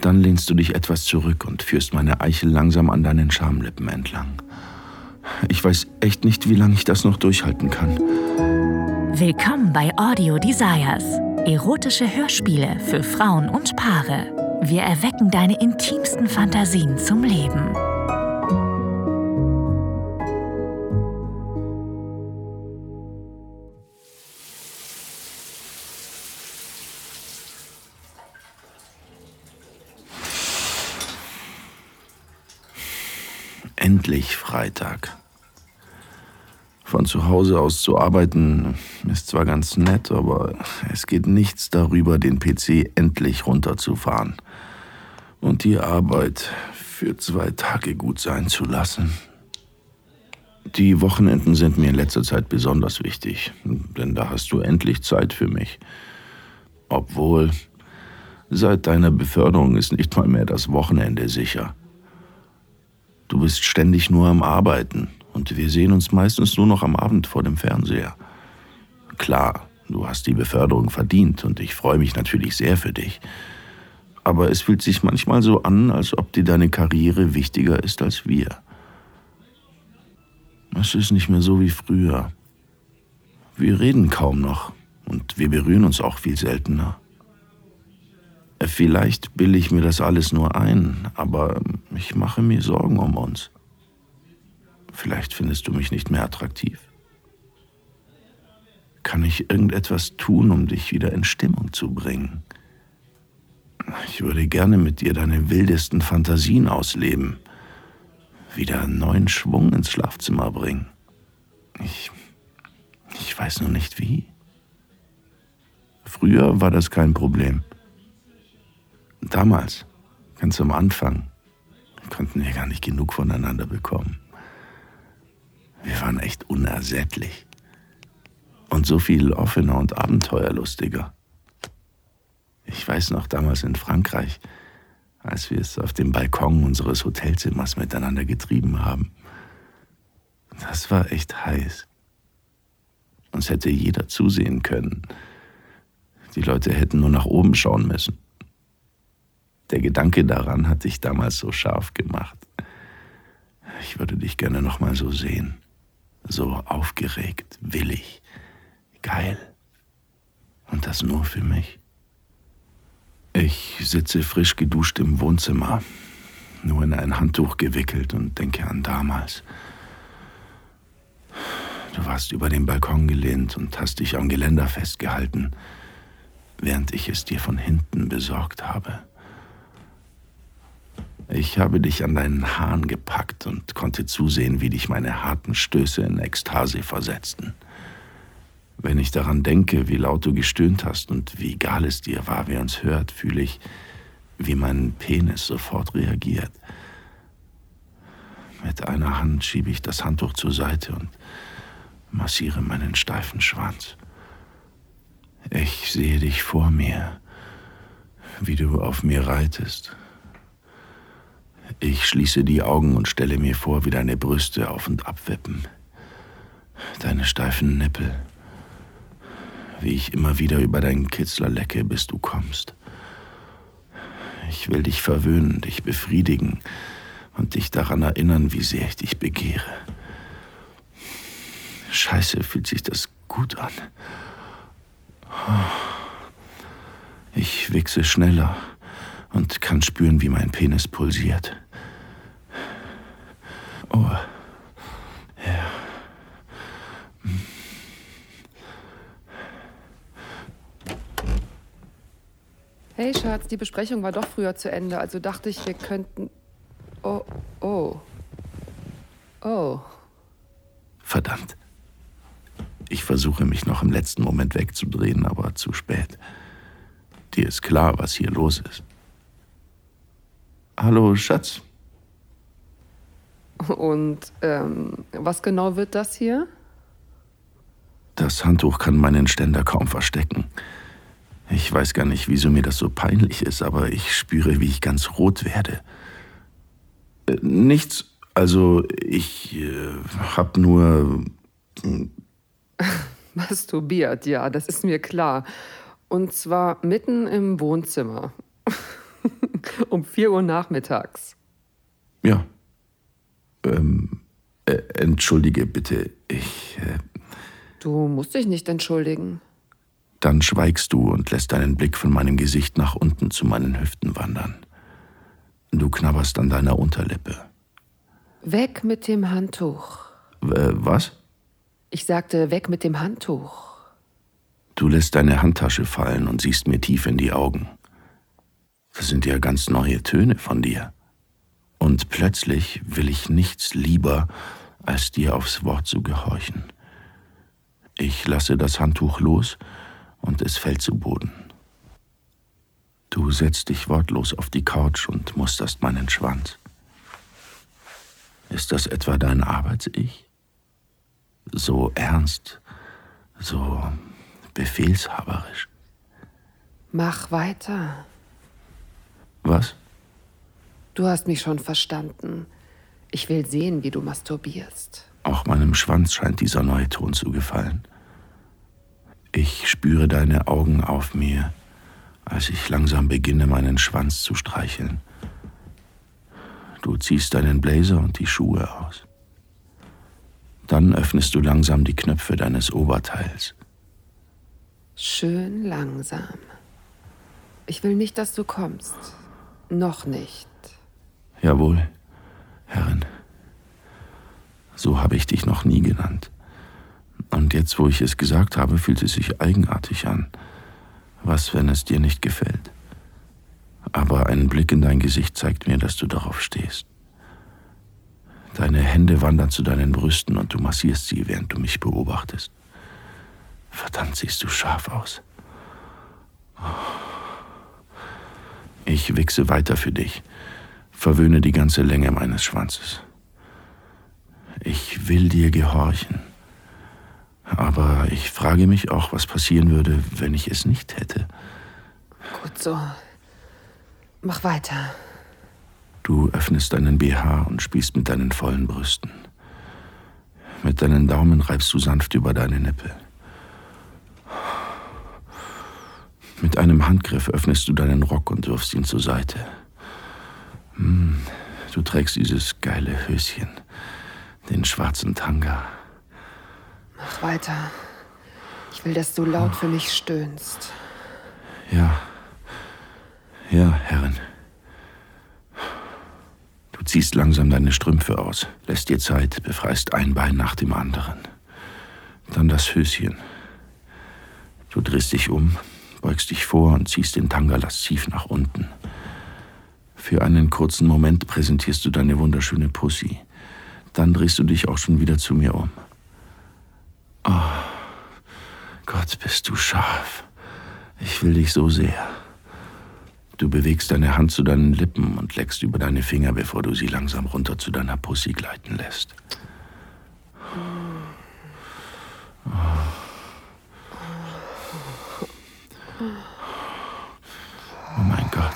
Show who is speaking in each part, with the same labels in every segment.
Speaker 1: Dann lehnst du dich etwas zurück und führst meine Eichel langsam an deinen Schamlippen entlang. Ich weiß echt nicht, wie lange ich das noch durchhalten kann.
Speaker 2: Willkommen bei Audio Desires. Erotische Hörspiele für Frauen und Paare. Wir erwecken deine intimsten Fantasien zum Leben.
Speaker 1: Freitag. Von zu Hause aus zu arbeiten ist zwar ganz nett, aber es geht nichts darüber, den PC endlich runterzufahren und die Arbeit für zwei Tage gut sein zu lassen. Die Wochenenden sind mir in letzter Zeit besonders wichtig, denn da hast du endlich Zeit für mich. Obwohl, seit deiner Beförderung ist nicht mal mehr das Wochenende sicher. Du bist ständig nur am Arbeiten und wir sehen uns meistens nur noch am Abend vor dem Fernseher. Klar, du hast die Beförderung verdient und ich freue mich natürlich sehr für dich. Aber es fühlt sich manchmal so an, als ob dir deine Karriere wichtiger ist als wir. Es ist nicht mehr so wie früher. Wir reden kaum noch und wir berühren uns auch viel seltener. Vielleicht bilde ich mir das alles nur ein, aber ich mache mir Sorgen um uns. Vielleicht findest du mich nicht mehr attraktiv. Kann ich irgendetwas tun, um dich wieder in Stimmung zu bringen? Ich würde gerne mit dir deine wildesten Fantasien ausleben, wieder einen neuen Schwung ins Schlafzimmer bringen. Ich, ich weiß nur nicht wie. Früher war das kein Problem. Damals, ganz am Anfang, konnten wir gar nicht genug voneinander bekommen. Wir waren echt unersättlich. Und so viel offener und abenteuerlustiger. Ich weiß noch damals in Frankreich, als wir es auf dem Balkon unseres Hotelzimmers miteinander getrieben haben. Das war echt heiß. Uns hätte jeder zusehen können. Die Leute hätten nur nach oben schauen müssen. Der Gedanke daran hat dich damals so scharf gemacht. Ich würde dich gerne noch mal so sehen. So aufgeregt, willig, geil. Und das nur für mich. Ich sitze frisch geduscht im Wohnzimmer, nur in ein Handtuch gewickelt und denke an damals. Du warst über den Balkon gelehnt und hast dich am Geländer festgehalten, während ich es dir von hinten besorgt habe. Ich habe dich an deinen Haaren gepackt und konnte zusehen, wie dich meine harten Stöße in Ekstase versetzten. Wenn ich daran denke, wie laut du gestöhnt hast und wie egal es dir war, wer uns hört, fühle ich, wie mein Penis sofort reagiert. Mit einer Hand schiebe ich das Handtuch zur Seite und massiere meinen steifen Schwanz. Ich sehe dich vor mir, wie du auf mir reitest, ich schließe die Augen und stelle mir vor, wie deine Brüste auf und ab wippen. Deine steifen Nippel. Wie ich immer wieder über deinen Kitzler lecke, bis du kommst. Ich will dich verwöhnen, dich befriedigen und dich daran erinnern, wie sehr ich dich begehre. Scheiße, fühlt sich das gut an. Ich wichse schneller und kann spüren, wie mein Penis pulsiert. Oh. Ja.
Speaker 3: Hey Schatz, die Besprechung war doch früher zu Ende, also dachte ich, wir könnten. Oh, oh. Oh.
Speaker 1: Verdammt. Ich versuche mich noch im letzten Moment wegzudrehen, aber zu spät. Dir ist klar, was hier los ist. Hallo, Schatz.
Speaker 3: Und ähm, was genau wird das hier?
Speaker 1: Das Handtuch kann meinen Ständer kaum verstecken. Ich weiß gar nicht, wieso mir das so peinlich ist, aber ich spüre, wie ich ganz rot werde. Äh, nichts, also ich äh, hab nur.
Speaker 3: Äh, Masturbiert, ja, das ist mir klar. Und zwar mitten im Wohnzimmer. um 4 Uhr nachmittags.
Speaker 1: Ja. Ähm, äh, entschuldige bitte, ich. Äh,
Speaker 3: du musst dich nicht entschuldigen.
Speaker 1: Dann schweigst du und lässt deinen Blick von meinem Gesicht nach unten zu meinen Hüften wandern. Du knabberst an deiner Unterlippe.
Speaker 3: Weg mit dem Handtuch.
Speaker 1: Äh, was?
Speaker 3: Ich sagte, weg mit dem Handtuch.
Speaker 1: Du lässt deine Handtasche fallen und siehst mir tief in die Augen. Das sind ja ganz neue Töne von dir. Und plötzlich will ich nichts lieber, als dir aufs Wort zu gehorchen. Ich lasse das Handtuch los und es fällt zu Boden. Du setzt dich wortlos auf die Couch und musterst meinen Schwanz. Ist das etwa dein Arbeits-Ich? So ernst, so befehlshaberisch.
Speaker 3: Mach weiter.
Speaker 1: Was?
Speaker 3: Du hast mich schon verstanden. Ich will sehen, wie du masturbierst.
Speaker 1: Auch meinem Schwanz scheint dieser neue Ton zu gefallen. Ich spüre deine Augen auf mir, als ich langsam beginne, meinen Schwanz zu streicheln. Du ziehst deinen Blazer und die Schuhe aus. Dann öffnest du langsam die Knöpfe deines Oberteils.
Speaker 3: Schön langsam. Ich will nicht, dass du kommst. Noch nicht.
Speaker 1: Jawohl, Herrin. So habe ich dich noch nie genannt. Und jetzt, wo ich es gesagt habe, fühlt es sich eigenartig an. Was, wenn es dir nicht gefällt? Aber ein Blick in dein Gesicht zeigt mir, dass du darauf stehst. Deine Hände wandern zu deinen Brüsten und du massierst sie, während du mich beobachtest. Verdammt, siehst du scharf aus. Ich wichse weiter für dich, verwöhne die ganze Länge meines Schwanzes. Ich will dir gehorchen. Aber ich frage mich auch, was passieren würde, wenn ich es nicht hätte.
Speaker 3: Gut so. Mach weiter.
Speaker 1: Du öffnest deinen BH und spielst mit deinen vollen Brüsten. Mit deinen Daumen reibst du sanft über deine Nippel. Mit einem Handgriff öffnest du deinen Rock und wirfst ihn zur Seite. Hm, du trägst dieses geile Höschen, den schwarzen Tanga.
Speaker 3: Mach weiter. Ich will, dass du laut für mich stöhnst.
Speaker 1: Ja. Ja, Herrin. Du ziehst langsam deine Strümpfe aus, lässt dir Zeit, befreist ein Bein nach dem anderen. Dann das Höschen. Du drehst dich um, beugst dich vor und ziehst den Tanga lasziv nach unten. Für einen kurzen Moment präsentierst du deine wunderschöne Pussy. Dann drehst du dich auch schon wieder zu mir um. Oh, Gott, bist du scharf. Ich will dich so sehr. Du bewegst deine Hand zu deinen Lippen und leckst über deine Finger, bevor du sie langsam runter zu deiner Pussy gleiten lässt. Oh. oh mein Gott.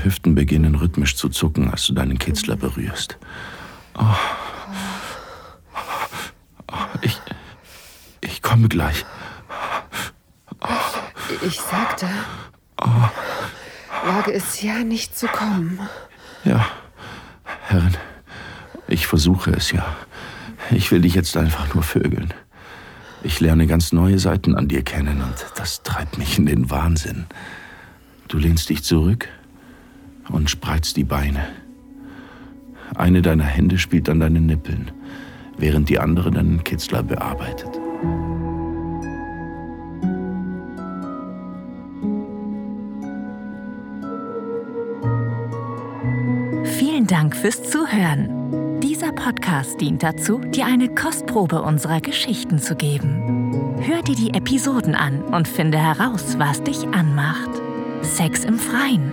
Speaker 1: Deine Hüften beginnen rhythmisch zu zucken, als du deinen Kitzler berührst. Oh. Ich, ich komme gleich.
Speaker 3: Ich sagte, wage es ja nicht zu kommen.
Speaker 1: Ja, Herrin, ich versuche es ja. Ich will dich jetzt einfach nur vögeln. Ich lerne ganz neue Seiten an dir kennen und das treibt mich in den Wahnsinn. Du lehnst dich zurück und spreizt die Beine. Eine deiner Hände spielt an deinen Nippeln, während die andere deinen Kitzler bearbeitet.
Speaker 2: Vielen Dank fürs Zuhören. Dieser Podcast dient dazu, dir eine Kostprobe unserer Geschichten zu geben. Hör dir die Episoden an und finde heraus, was dich anmacht. Sex im Freien,